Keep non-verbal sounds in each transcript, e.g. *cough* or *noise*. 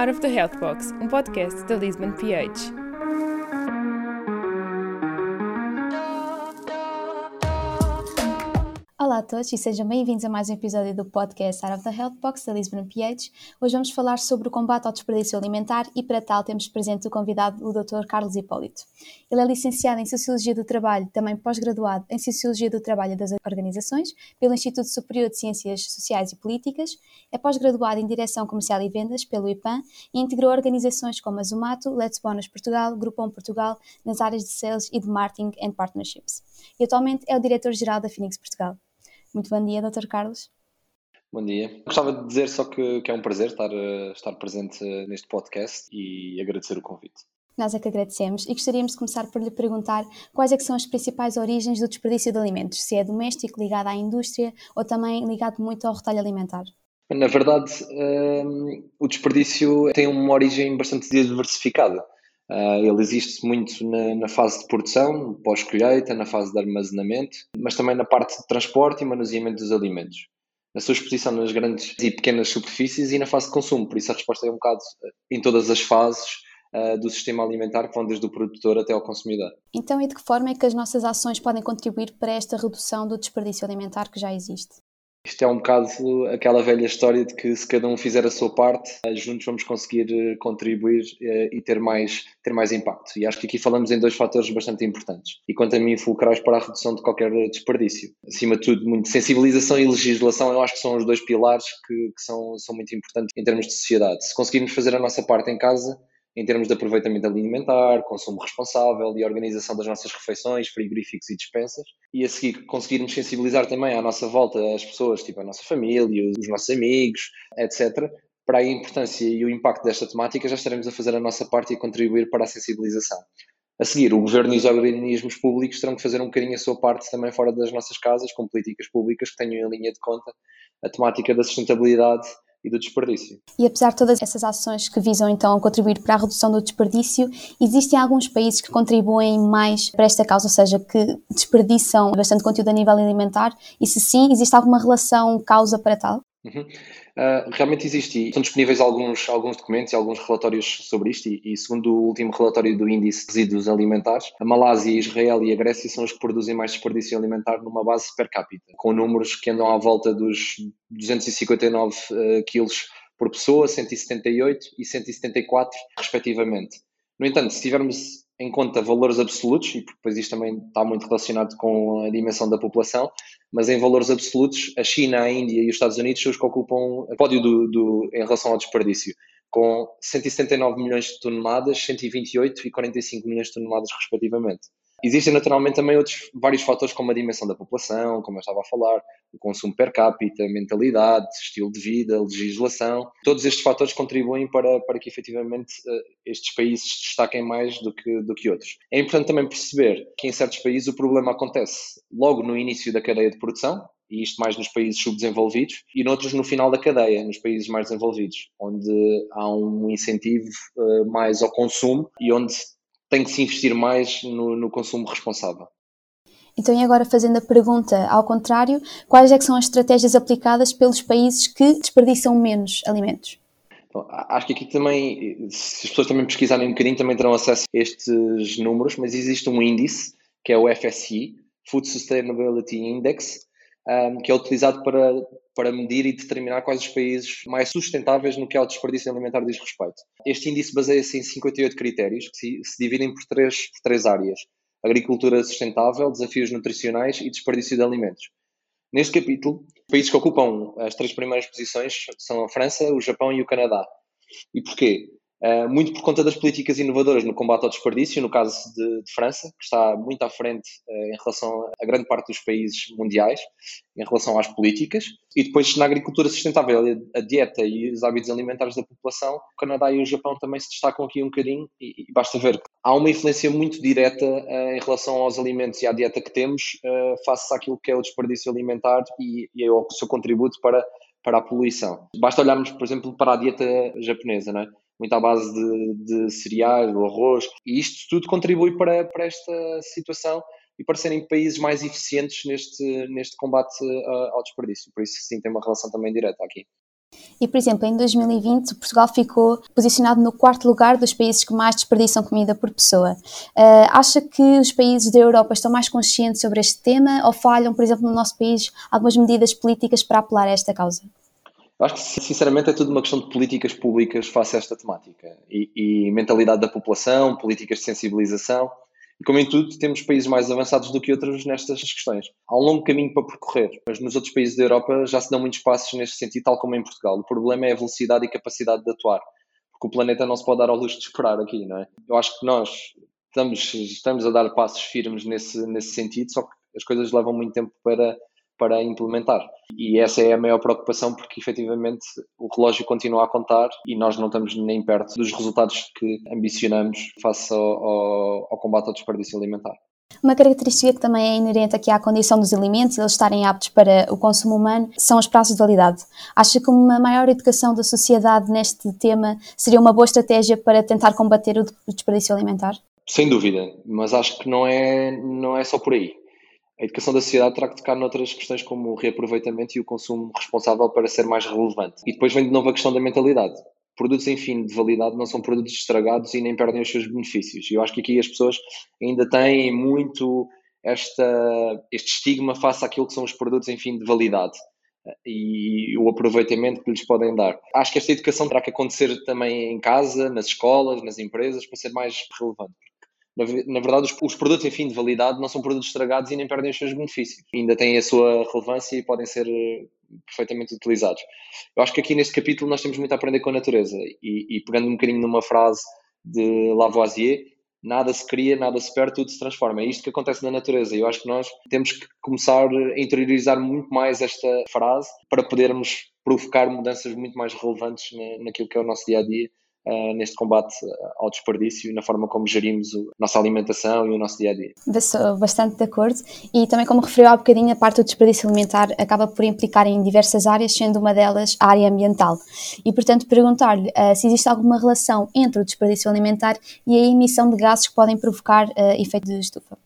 Out of the Health Box, um podcast da Lisbon PH. E sejam bem-vindos a mais um episódio do podcast Out of the Health Box da Lisbon PH. Hoje vamos falar sobre o combate ao desperdício alimentar e para tal temos presente o convidado, o Dr. Carlos Hipólito. Ele é licenciado em Sociologia do Trabalho, também pós-graduado em Sociologia do Trabalho das Organizações pelo Instituto Superior de Ciências Sociais e Políticas, é pós-graduado em Direção Comercial e Vendas pelo IPAN e integrou organizações como a Zumato, Let's Bonus Portugal, Grupom Portugal, nas áreas de Sales e de Marketing and Partnerships. E atualmente é o Diretor-Geral da Phoenix Portugal. Muito bom dia, Dr. Carlos. Bom dia. Gostava de dizer só que, que é um prazer estar, eh, estar presente neste podcast e agradecer o convite. Nós é que agradecemos e gostaríamos de começar por lhe perguntar quais é são as principais origens do desperdício de alimentos, se é doméstico, ligado à indústria ou também ligado muito ao retalho alimentar. Na verdade, um, ehm, o desperdício tem uma origem bastante diversificada. Uh, ele existe muito na, na fase de produção, pós-colheita, na fase de armazenamento, mas também na parte de transporte e manuseamento dos alimentos. Na sua exposição nas grandes e pequenas superfícies e na fase de consumo. Por isso a resposta é um bocado eh, em todas as fases uh, do sistema alimentar, que vão desde o produtor até ao consumidor. Então, e de que forma é que as nossas ações podem contribuir para esta redução do desperdício alimentar que já existe? Isto é um bocado aquela velha história de que se cada um fizer a sua parte, eh, juntos vamos conseguir eh, contribuir eh, e ter mais, ter mais impacto. E acho que aqui falamos em dois fatores bastante importantes. E quanto a mim, fulcrais para a redução de qualquer desperdício. Acima de tudo, muito sensibilização e legislação, eu acho que são os dois pilares que, que são, são muito importantes em termos de sociedade. Se conseguirmos fazer a nossa parte em casa, em termos de aproveitamento alimentar, consumo responsável e organização das nossas refeições, frigoríficos e dispensas. E a seguir conseguirmos sensibilizar também à nossa volta as pessoas, tipo a nossa família, os nossos amigos, etc., para a importância e o impacto desta temática, já estaremos a fazer a nossa parte e a contribuir para a sensibilização. A seguir, o governo e os organismos públicos terão que fazer um bocadinho a sua parte também fora das nossas casas, com políticas públicas que tenham em linha de conta a temática da sustentabilidade e do desperdício. E apesar de todas essas ações que visam então contribuir para a redução do desperdício, existem alguns países que contribuem mais para esta causa, ou seja, que desperdiçam bastante conteúdo a nível alimentar, e se sim, existe alguma relação causa para tal? Uhum. Uh, realmente existe e estão disponíveis alguns, alguns documentos e alguns relatórios sobre isto e, e, segundo o último relatório do Índice de Resíduos Alimentares, a Malásia, Israel e a Grécia são os que produzem mais desperdício alimentar numa base per capita, com números que andam à volta dos 259 uh, quilos por pessoa, 178 e 174 respectivamente. No entanto, se tivermos em conta valores absolutos, e depois isto também está muito relacionado com a dimensão da população, mas em valores absolutos, a China, a Índia e os Estados Unidos são os que ocupam o pódio do, do, em relação ao desperdício, com 179 milhões de toneladas, 128 e 45 milhões de toneladas, respectivamente. Existem naturalmente também outros vários fatores como a dimensão da população, como eu estava a falar, o consumo per capita, mentalidade, estilo de vida, legislação. Todos estes fatores contribuem para, para que efetivamente eh, estes países se destaquem mais do que, do que outros. É importante também perceber que em certos países o problema acontece logo no início da cadeia de produção, e isto mais nos países subdesenvolvidos, e noutros no final da cadeia, nos países mais desenvolvidos, onde há um incentivo uh, mais ao consumo e onde tem que se investir mais no, no consumo responsável. Então, e agora fazendo a pergunta ao contrário, quais é que são as estratégias aplicadas pelos países que desperdiçam menos alimentos? Então, acho que aqui também, se as pessoas também pesquisarem um bocadinho, também terão acesso a estes números, mas existe um índice, que é o FSI, Food Sustainability Index, um, que é utilizado para, para medir e determinar quais os países mais sustentáveis no que ao desperdício alimentar diz respeito. Este índice baseia-se em 58 critérios que se, dividem por três, por três áreas: agricultura sustentável, desafios nutricionais e desperdício de alimentos. Neste capítulo, países que ocupam as três primeiras posições são a França, o Japão e o Canadá. E porquê? Uh, muito por conta das políticas inovadoras no combate ao desperdício, no caso de, de França, que está muito à frente uh, em relação a grande parte dos países mundiais, em relação às políticas, e depois na agricultura sustentável, a dieta e os hábitos alimentares da população, o Canadá e o Japão também se destacam aqui um bocadinho, e, e basta ver que há uma influência muito direta uh, em relação aos alimentos e à dieta que temos, face àquilo que é o desperdício alimentar e, e ao seu contributo para, para a poluição. Basta olharmos, por exemplo, para a dieta japonesa, não é? Muito à base de, de cereais, do arroz, e isto tudo contribui para, para esta situação e para serem países mais eficientes neste, neste combate uh, ao desperdício. Por isso, sim, tem uma relação também direta aqui. E, por exemplo, em 2020, Portugal ficou posicionado no quarto lugar dos países que mais desperdiçam comida por pessoa. Uh, acha que os países da Europa estão mais conscientes sobre este tema ou falham, por exemplo, no nosso país, algumas medidas políticas para apelar a esta causa? Acho que, sinceramente, é tudo uma questão de políticas públicas face a esta temática e, e mentalidade da população, políticas de sensibilização. E como em tudo, temos países mais avançados do que outros nestas questões. Há um longo caminho para percorrer, mas nos outros países da Europa já se dão muitos passos neste sentido, tal como em Portugal. O problema é a velocidade e capacidade de atuar, porque o planeta não se pode dar ao luxo de esperar aqui, não é? Eu acho que nós estamos, estamos a dar passos firmes nesse, nesse sentido, só que as coisas levam muito tempo para para implementar. E essa é a maior preocupação, porque efetivamente o relógio continua a contar e nós não estamos nem perto dos resultados que ambicionamos face ao, ao, ao combate ao desperdício alimentar. Uma característica que também é inerente aqui à condição dos alimentos e eles estarem aptos para o consumo humano são os prazos de validade. Acha que uma maior educação da sociedade neste tema seria uma boa estratégia para tentar combater o desperdício alimentar? Sem dúvida, mas acho que não é, não é só por aí a educação da sociedade terá que tocar noutras questões como o reaproveitamento e o consumo responsável para ser mais relevante. E depois vem de novo a questão da mentalidade. Produtos em fim de validade não são produtos estragados e nem perdem os seus benefícios. E eu acho que aqui as pessoas ainda têm muito esta, este estigma face àquilo que são os produtos em fim de validade e o aproveitamento que lhes podem dar. Acho que esta educação terá que acontecer também em casa, nas escolas, nas empresas, para ser mais relevante na, na verdade, os, os, produtos em fim de validade não são produtos estragados e nem perdem os seus benefícios. Ainda têm a sua relevância e podem ser eh, perfeitamente utilizados. Eu acho que aqui neste capítulo nós temos muito a aprender com a natureza e, e pegando um bocadinho numa frase de Lavoisier, nada se cria, nada se perde, tudo se transforma. É isto que acontece na natureza. E eu acho que nós temos que começar a interiorizar muito mais esta frase para podermos provocar mudanças muito mais relevantes na, naquilo que é o nosso dia a dia neste combate ao desperdício e na forma como gerimos a nossa alimentação e o nosso dia a dia. Estou bastante de acordo e também, como referiu há bocadinho, a parte do desperdício alimentar acaba por implicar em diversas áreas, sendo uma delas a área ambiental. E, portanto, perguntar-lhe uh, se existe alguma relação entre o desperdício alimentar e a emissão de gases que podem provocar uh, efeito de estufa.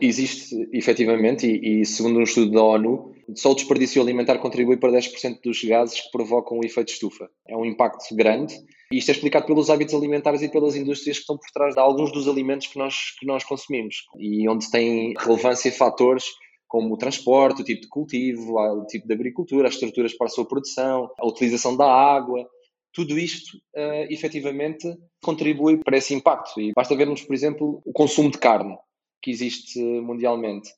Existe, efetivamente, e, e, segundo um estudo da ONU, só o desperdício alimentar contribui para 10% dos gases que provocam o efeito estufa. É um impacto grande e isto é explicado pelos hábitos alimentares e pelas indústrias que estão por trás de alguns dos alimentos que nós, que nós consumimos e onde tem relevância fatores como o transporte, o tipo de cultivo, o tipo de agricultura, as estruturas para a sua produção, a utilização da água. Tudo isto, uh, efetivamente, contribui para esse impacto. E basta vermos, por exemplo, o consumo de carne que existe mundialmente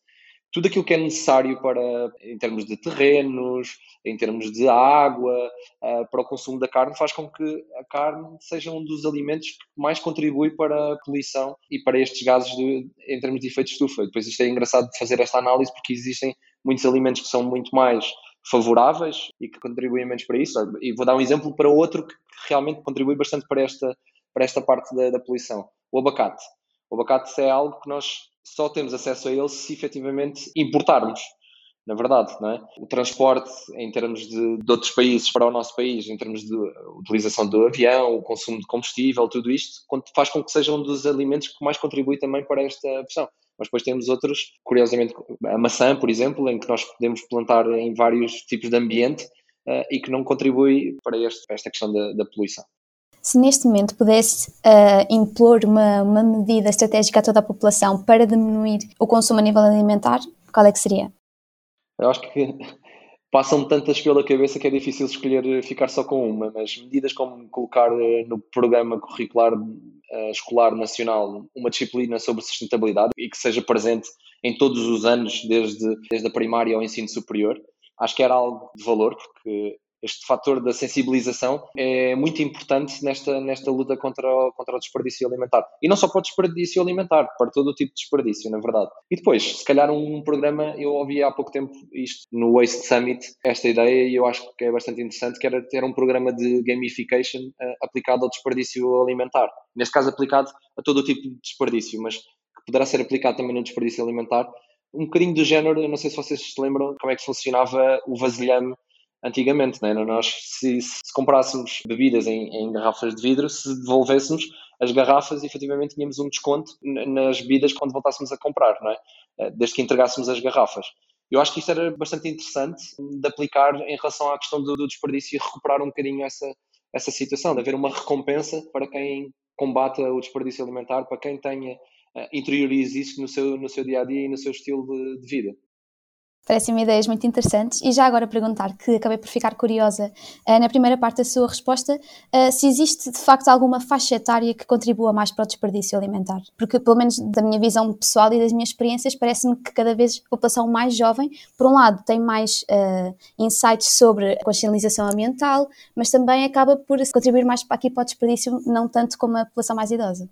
tudo aquilo que é necessário para, em termos de terrenos, em termos de água, uh, para o consumo da carne, faz com que a carne seja um dos alimentos que mais contribui para a poluição e para estes gases de, em termos de efeito de estufa. Depois isto é engraçado de fazer esta análise porque existem muitos alimentos que são muito mais favoráveis e que contribuem menos para isso. E vou dar um exemplo para outro que realmente contribui bastante para esta, para esta parte da, da poluição. O abacate. O abacate é algo que nós só temos acesso a ele se efetivamente importarmos, na verdade, não é? O transporte em termos de, de, outros países para o nosso país, em termos de utilização do avião, o consumo de combustível, tudo isto faz com que seja um dos alimentos que mais contribui também para esta pressão. Mas depois temos outros, curiosamente, a maçã, por exemplo, em que nós podemos plantar em vários tipos de ambiente uh, e que não contribui para, este, esta questão da, da poluição. Se neste momento pudesse uh, impor uma, uma medida estratégica a toda a população para diminuir o consumo a nível alimentar, qual é que seria? Eu acho que *laughs* passam tantas pela cabeça que é difícil escolher ficar só com uma, mas medidas como colocar eh, no programa curricular uh, escolar nacional uma disciplina sobre sustentabilidade e que seja presente em todos os anos, desde, desde a primária ao ensino superior, acho que era algo de valor, porque este fator da sensibilização é muito importante nesta, nesta luta contra o, contra o desperdício alimentar. E não só para o desperdício alimentar, para todo o tipo de desperdício, na verdade. E depois, se calhar um programa, eu ouvi há pouco tempo isto no Waste Summit, esta ideia, e eu acho que é bastante interessante, que era ter um programa de gamification uh, aplicado ao desperdício alimentar. Neste caso, aplicado a todo o tipo de desperdício, mas que poderá ser aplicado também no desperdício alimentar. Um bocadinho do género, eu não sei se vocês se lembram como é que funcionava o vasilhame antigamente, né? nós se, se comprássemos bebidas em, em, garrafas de vidro, se devolvêssemos as garrafas, efetivamente tínhamos um desconto nas bebidas quando voltássemos a comprar, não é? Eh, desde que entregássemos as garrafas. Eu acho que isto era bastante interessante de aplicar em relação à questão do, do desperdício e recuperar um bocadinho essa, essa situação, de haver uma recompensa para quem combata o desperdício alimentar, para quem tenha, uh, interiorize isso no seu, no seu dia a dia e no seu estilo de, de vida. Parecem-me ideias muito interessantes. E já agora perguntar, que acabei por ficar curiosa uh, na primeira parte da sua resposta, uh, se existe de facto alguma faixa etária que contribua mais para o desperdício alimentar. Porque, pelo menos da minha visão pessoal e das minhas experiências, parece-me que cada vez a população mais jovem, por um lado, tem mais uh, insights sobre a consciencialização ambiental, mas também acaba por contribuir mais para aqui para o desperdício, não tanto como a população mais idosa.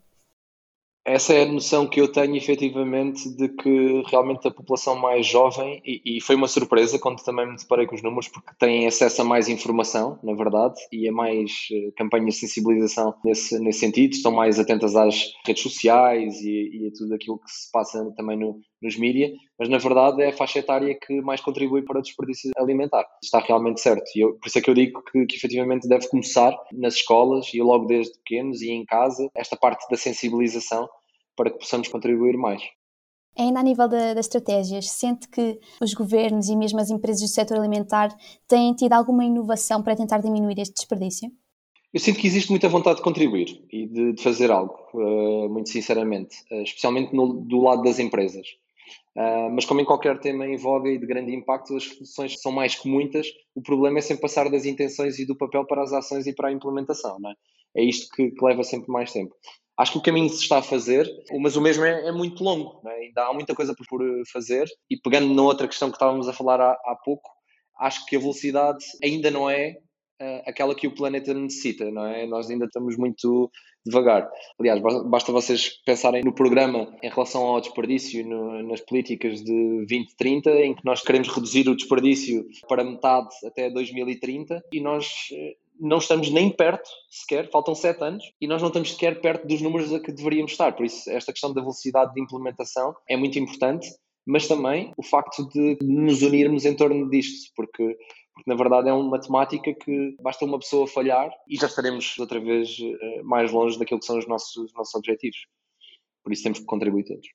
Essa é a noção que eu tenho efetivamente de que realmente a população mais jovem, e, e, foi uma surpresa quando também me deparei com os números, porque têm acesso a mais informação, na verdade, e a mais uh, campanhas de sensibilização nesse, nesse sentido, estão mais atentas às redes sociais e, e a tudo aquilo que se passa também no, nos mídias, mas na verdade é a faixa etária que mais contribui para o desperdício alimentar. Está realmente certo. E eu, por isso é que eu digo que, que efetivamente deve começar nas escolas e logo desde pequenos e em casa, esta parte da sensibilização para que possamos contribuir mais. Ainda a nível das estratégias, sente que os governos e mesmo as empresas do setor alimentar têm tido alguma inovação para tentar diminuir este desperdício? Eu sinto que existe muita vontade de contribuir e de, de fazer algo, uh, muito sinceramente, uh, especialmente no, do lado das empresas. Uh, mas como em qualquer tema em voga e de grande impacto, as soluções são mais que muitas. O problema é sempre passar das intenções e do papel para as ações e para a implementação. Não é? é isto que, que leva sempre mais tempo. Acho que o caminho se está a fazer, mas o mesmo é, é muito longo. É? Ainda há muita coisa por, por, fazer. E pegando na outra questão que estávamos a falar há, há pouco, acho que a velocidade ainda não é uh, aquela que o planeta necessita, não é? Nós ainda estamos muito devagar. Aliás, basta vocês pensarem no programa em relação ao desperdício no, nas políticas de 2030, em que nós queremos reduzir o desperdício para metade até 2030 e nós eh, não estamos nem perto sequer, faltam sete anos, e nós não estamos sequer perto dos números a que deveríamos estar. Por isso, esta questão da velocidade de implementação é muito importante, mas também o facto de nos unirmos em torno disto, porque porque na verdade é uma temática que basta uma pessoa falhar e já estaremos outra vez eh, mais longe daquilo que são os nossos, os nossos objetivos. Por isso temos que contribuir todos.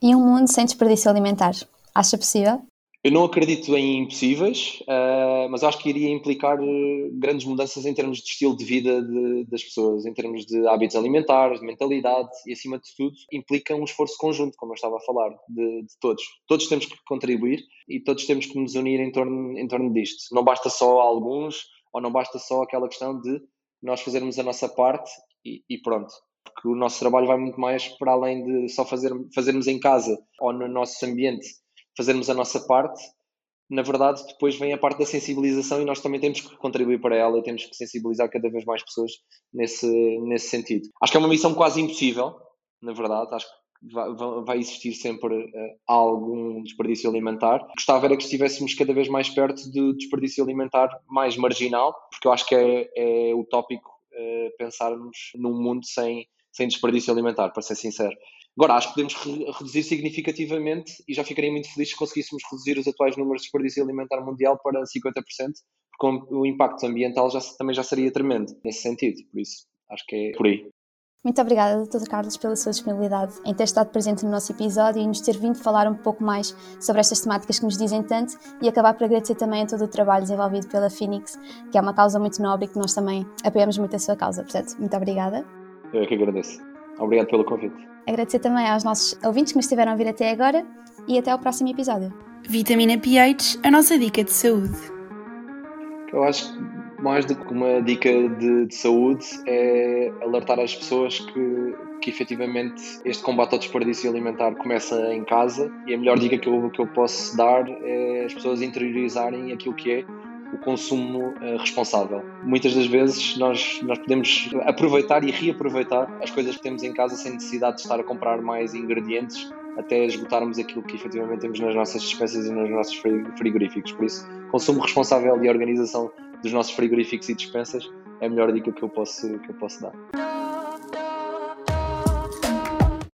E um mundo sem desperdício alimentar? Acha possível? Eu não acredito em impossíveis, uh, mas acho que iria implicar eh, grandes mudanças em termos de estilo de vida de, das pessoas, em termos de hábitos alimentares, de mentalidade e, acima de tudo, implica um esforço conjunto, como eu estava a falar, de, de, todos. Todos temos que contribuir e todos temos que nos unir em torno, em torno disto. Não basta só alguns ou não basta só aquela questão de nós fazermos a nossa parte e, e pronto porque o nosso trabalho vai muito mais para além de só fazer, fazermos em casa ou no nosso ambiente fazermos a nossa parte, na verdade, depois vem a parte da sensibilização e nós também temos que contribuir para ela e temos que sensibilizar cada vez mais pessoas nesse, nesse sentido. Acho que é uma missão quase impossível, na verdade, acho que vai, vai existir sempre uh, algum desperdício alimentar. Gostava era que estivéssemos cada vez mais perto do desperdício alimentar mais marginal, porque eu acho que é, é utópico uh, pensarmos num mundo sem, sem desperdício alimentar, para ser sincero. Agora, acho que podemos re reduzir significativamente e já ficaria muito feliz se conseguíssemos reduzir os atuais números de desperdício alimentar mundial para 50%, porque o impacto ambiental já, também já seria tremendo nesse sentido. Por isso, acho que é por aí. Muito obrigada, Dr. Carlos, pela sua disponibilidade em ter estado presente no nosso episódio e nos ter vindo falar um pouco mais sobre estas temáticas que nos dizem tanto e acabar por agradecer também a todo o trabalho desenvolvido pela Phoenix, que é uma causa muito nobre e que nós também apoiamos muito a sua causa. Portanto, muito obrigada. Eu é que agradeço. Obrigado pelo convite. Agradecer também aos nossos ouvintes que nos estiveram a vir até agora e até ao próximo episódio. Vitamina pH, a nossa dica de saúde. Eu acho que mais do que uma dica de, de saúde é alertar as pessoas que, que efetivamente este combate ao desperdício alimentar começa em casa e a melhor dica que eu, que eu posso dar é as pessoas interiorizarem aquilo que é o consumo uh, responsável. Muitas das vezes nós, nós podemos aproveitar e reaproveitar as coisas que temos em casa sem necessidade de estar a comprar mais ingredientes até esgotarmos aquilo que efetivamente temos nas nossas despesas e nos nossos frigoríficos. Por isso, consumo responsável e organização dos nossos frigoríficos e dispensas é a melhor dica que eu posso, que eu posso dar.